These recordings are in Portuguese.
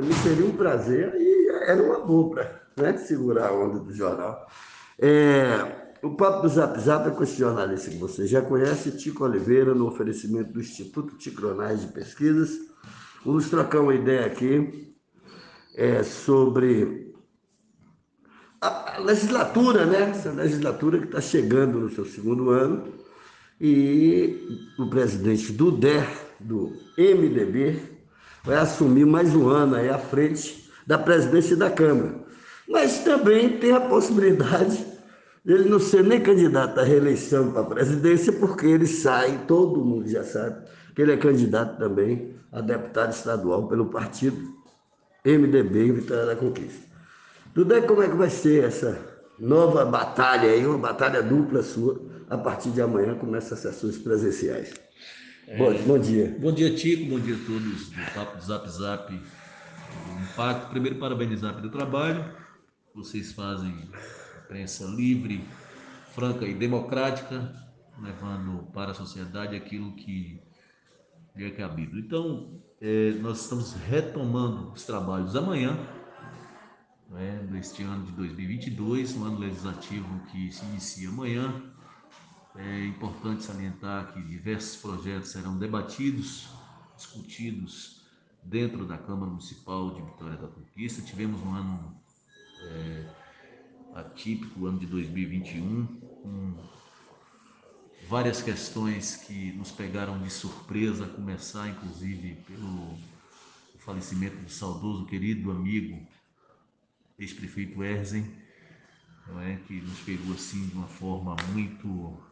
Me seria um prazer e era uma boa para né, segurar a onda do jornal. É, o papo do Zap Zap é com esse jornalista que você já conhece, Tico Oliveira, no oferecimento do Instituto Ticronais de Pesquisas. Vamos trocar uma ideia aqui é, sobre a legislatura, né? Essa legislatura que está chegando no seu segundo ano e o presidente do DER, do MDB, vai assumir mais um ano aí à frente da presidência da Câmara. Mas também tem a possibilidade de ele não ser nem candidato à reeleição para a presidência, porque ele sai, todo mundo já sabe, que ele é candidato também a deputado estadual pelo partido MDB em Vitória da Conquista. Tudo é como é que vai ser essa nova batalha aí, uma batalha dupla sua, a partir de amanhã começa as sessões presenciais. É, bom, bom dia. Bom dia, Tico, bom dia a todos do Papo do Zap Zap do Impacto. Primeiro, parabenizar pelo trabalho. Vocês fazem imprensa livre, franca e democrática, levando para a sociedade aquilo que é cabido. Então, é, nós estamos retomando os trabalhos amanhã, né, deste ano de 2022, um ano legislativo que se inicia amanhã. É importante salientar que diversos projetos serão debatidos, discutidos dentro da Câmara Municipal de Vitória da Conquista. Tivemos um ano é, atípico, o ano de 2021, com várias questões que nos pegaram de surpresa, a começar inclusive pelo falecimento do saudoso querido amigo ex-prefeito Erzen, é, que nos pegou assim de uma forma muito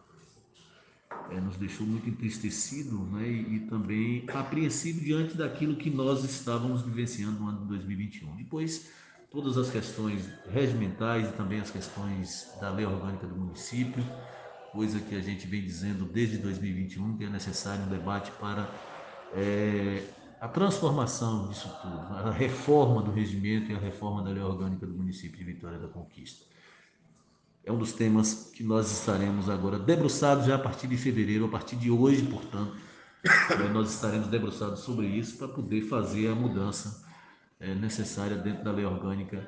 é, nos deixou muito entristecido né, e, e, também apreensivo diante daquilo que nós estávamos vivenciando no ano de 2021. Depois, todas as questões regimentais e também as questões da lei orgânica do município, coisa que a gente vem dizendo desde 2021 que é necessário um debate para é, a transformação disso tudo, a reforma do regimento e a reforma da lei orgânica do município de Vitória da Conquista. É um dos temas que nós estaremos agora debruçados já a partir de fevereiro, a partir de hoje, portanto, né, nós estaremos debruçados sobre isso para poder fazer a mudança é, necessária dentro da lei orgânica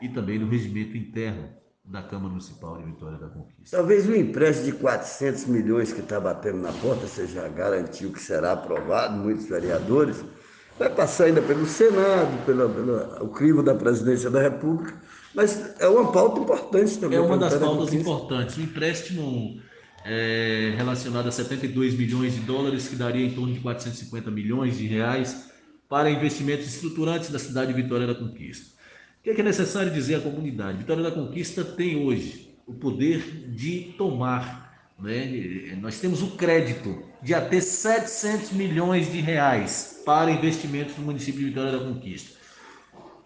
e também no regimento interno da Câmara Municipal de Vitória da Conquista. Talvez o empréstimo de 400 milhões que está batendo na porta, você já garantiu que será aprovado, muitos vereadores, vai passar ainda pelo Senado, pelo, pelo crivo da Presidência da República, mas é uma pauta importante também. É uma das pautas importantes. O empréstimo é, relacionado a 72 milhões de dólares, que daria em torno de 450 milhões de reais, para investimentos estruturantes da cidade de Vitória da Conquista. O que é, que é necessário dizer à comunidade? Vitória da Conquista tem hoje o poder de tomar, né? nós temos o crédito de até 700 milhões de reais para investimentos no município de Vitória da Conquista.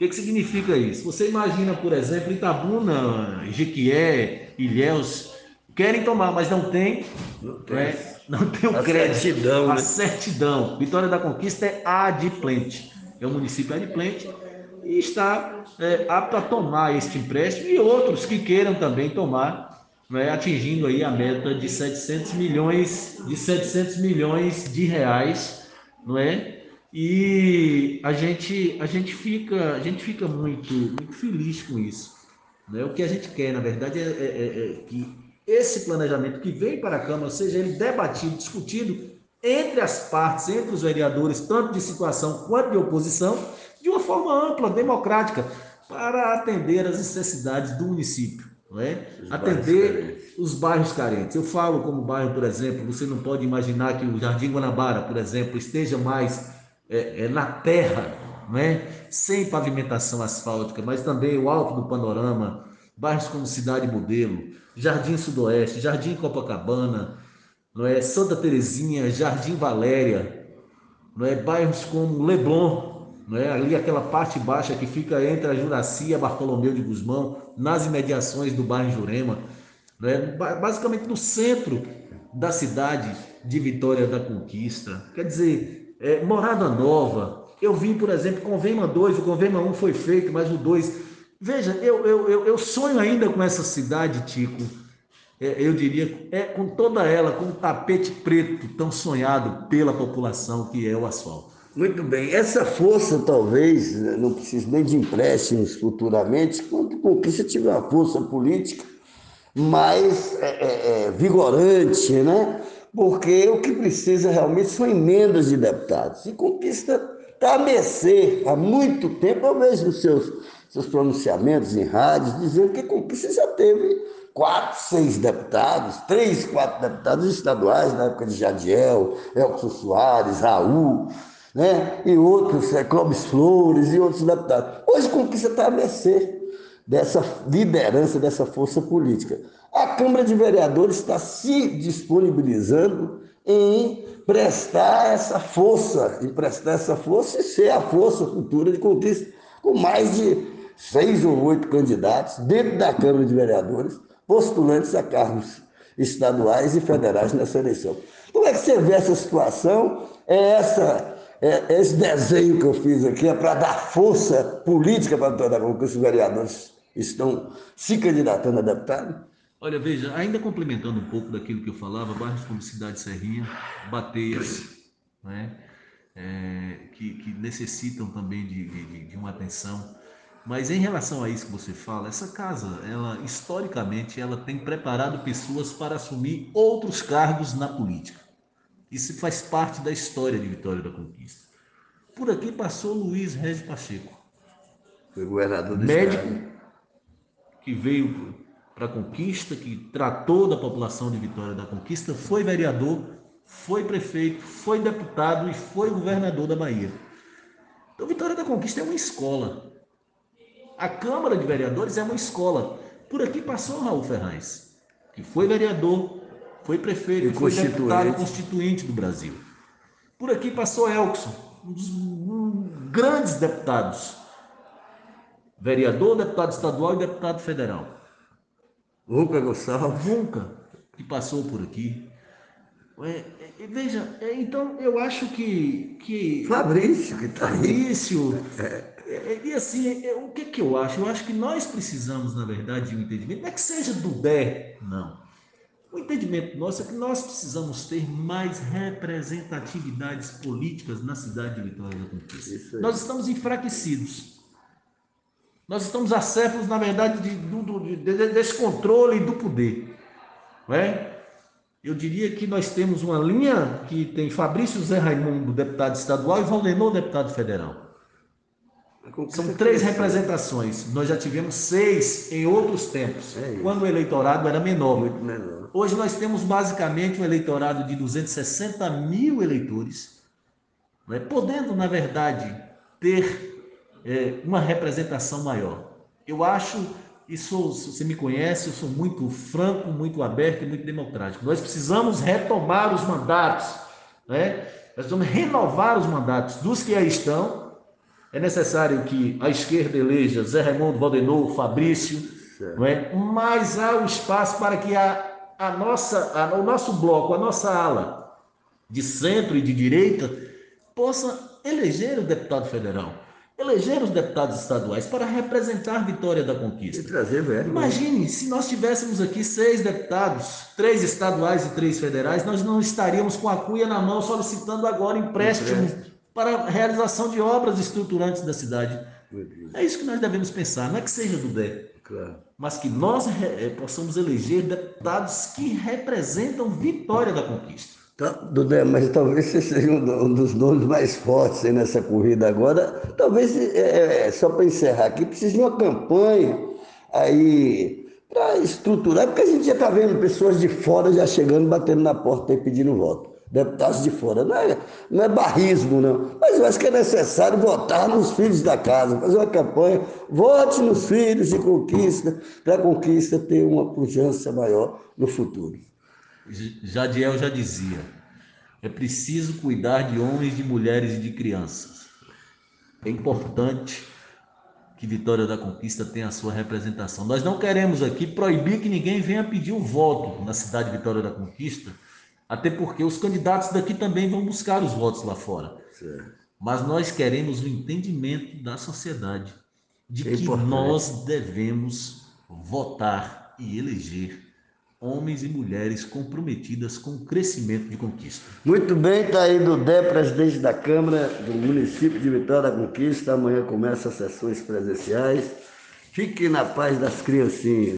O que, que significa isso? Você imagina, por exemplo, Itabuna, Jequié, Ilhéus, querem tomar, mas não tem, não tem. Né? não tem o a crédito. Certidão, a né? certidão. Vitória da Conquista é adimplente. É um município adimplente e está é, apto a tomar este empréstimo e outros que queiram também tomar, né, atingindo aí a meta de 700 milhões de 700 milhões de reais, não é? E a gente a gente fica a gente fica muito muito feliz com isso, né? O que a gente quer, na verdade, é, é, é, é que esse planejamento que vem para a Câmara seja ele debatido, discutido entre as partes, entre os vereadores, tanto de situação quanto de oposição, de uma forma ampla, democrática, para atender as necessidades do município. É? Os atender bairros os bairros carentes. Eu falo como bairro, por exemplo, você não pode imaginar que o Jardim Guanabara, por exemplo, esteja mais é, é, na terra, não é? sem pavimentação asfáltica, mas também o Alto do Panorama, bairros como Cidade Modelo, Jardim Sudoeste, Jardim Copacabana, não é? Santa Terezinha, Jardim Valéria, não é? bairros como Leblon, não é? ali aquela parte baixa que fica entre a Juracia e Bartolomeu de Guzmão, nas imediações do bairro Jurema, não é? basicamente no centro da cidade de Vitória da Conquista. Quer dizer, é, Morada Nova, eu vim, por exemplo, Convema 2, o Convema 1 foi feito, mas o 2 Veja, eu, eu, eu, eu sonho ainda com essa cidade, Tico. É, eu diria, é com toda ela, com o tapete preto tão sonhado pela população que é o asfalto. Muito bem. Essa força, talvez, né, não precisa nem de empréstimos futuramente, quando conquista tiver uma força política mais é, é, é, vigorante, né? Porque o que precisa realmente são emendas de deputados. E conquista está a mercê há muito tempo, eu vejo nos seus, seus pronunciamentos em rádios, dizendo que conquista já teve quatro, seis deputados, três, quatro deputados estaduais, na época de Jadiel, Elcio Soares, Raul, né? e outros, é, Clóvis Flores e outros deputados. Hoje conquista está a mercê dessa liderança, dessa força política. A Câmara de Vereadores está se disponibilizando em prestar essa força, em prestar essa força e ser a força futura de conquista, com mais de seis ou oito candidatos dentro da Câmara de Vereadores, postulantes a cargos estaduais e federais nessa eleição. Como é que você vê essa situação? É essa é, esse desenho que eu fiz aqui é para dar força política para toda a que os vereadores estão se candidatando a deputado? Olha, veja, ainda complementando um pouco daquilo que eu falava, bairros como Cidade Serrinha, Bateias, né, é, que, que, necessitam também de, de, de, uma atenção. Mas em relação a isso que você fala, essa casa, ela historicamente, ela tem preparado pessoas para assumir outros cargos na política. Isso faz parte da história de Vitória da Conquista. Por aqui passou Luiz Regis Pacheco. Foi governador do Médico estado. que veio para a conquista, que tratou da população de Vitória da Conquista, foi vereador, foi prefeito, foi deputado e foi governador da Bahia. Então, Vitória da Conquista é uma escola. A Câmara de Vereadores é uma escola. Por aqui passou Raul Ferraz, que foi vereador, foi prefeito e foi deputado constituinte do Brasil. Por aqui passou Elkson, um dos grandes deputados. Vereador, deputado estadual e deputado federal. Nunca Gonçalves. Nunca, que passou por aqui. É, é, veja, é, então eu acho que. que Fabrício, que está aí. Fabrício. É. é. E assim, o que, que eu acho? Eu acho que nós precisamos, na verdade, de um entendimento. Não é que seja do DÉ, não. O entendimento nosso é que nós precisamos ter mais representatividades políticas na cidade de Vitória da Conquista. Nós estamos enfraquecidos. Nós estamos acéfalos, na verdade, de, de, de, desse controle do poder. Não é? Eu diria que nós temos uma linha que tem Fabrício Zé Raimundo, deputado estadual, e Valdenor, deputado federal. São três representações. Nós já tivemos seis em outros tempos, é quando o eleitorado era menor. Muito menor. Hoje nós temos basicamente um eleitorado de 260 mil eleitores, né, podendo, na verdade, ter é, uma representação maior. Eu acho, e sou, você me conhece, eu sou muito franco, muito aberto e muito democrático. Nós precisamos retomar os mandatos, né? nós vamos renovar os mandatos dos que aí estão é necessário que a esquerda eleja Zé Raimundo, Valdenor, Fabrício, não é? mas há o um espaço para que a, a nossa, a, o nosso bloco, a nossa ala de centro e de direita possa eleger o deputado federal, eleger os deputados estaduais para representar Vitória da Conquista. E trazer velho. Né? Imagine se nós tivéssemos aqui seis deputados, três estaduais e três federais, nós não estaríamos com a cuia na mão solicitando agora empréstimo. empréstimo para a realização de obras estruturantes da cidade. É isso que nós devemos pensar, não é que seja do DE, claro. Mas que nós é, possamos eleger deputados que representam vitória da conquista. Tá, Dudé, mas talvez você seja um dos nomes mais fortes nessa corrida agora. Talvez, é só para encerrar aqui, precise de uma campanha aí para estruturar, porque a gente já está vendo pessoas de fora já chegando, batendo na porta e pedindo voto deputados de fora. Não é, não é barrismo, não. Mas eu acho que é necessário votar nos filhos da casa, fazer uma campanha. Vote nos filhos de conquista, para a conquista ter uma pujança maior no futuro. Jadiel já dizia: é preciso cuidar de homens, de mulheres e de crianças. É importante que Vitória da Conquista tenha a sua representação. Nós não queremos aqui proibir que ninguém venha pedir o voto na cidade de Vitória da Conquista até porque os candidatos daqui também vão buscar os votos lá fora. Certo. Mas nós queremos o entendimento da sociedade de é que importante. nós devemos votar e eleger homens e mulheres comprometidas com o crescimento de conquista. Muito bem, está aí do Dé, presidente da Câmara do município de Vitória da Conquista. Amanhã começa as sessões presenciais. Fiquem na paz das criancinhas.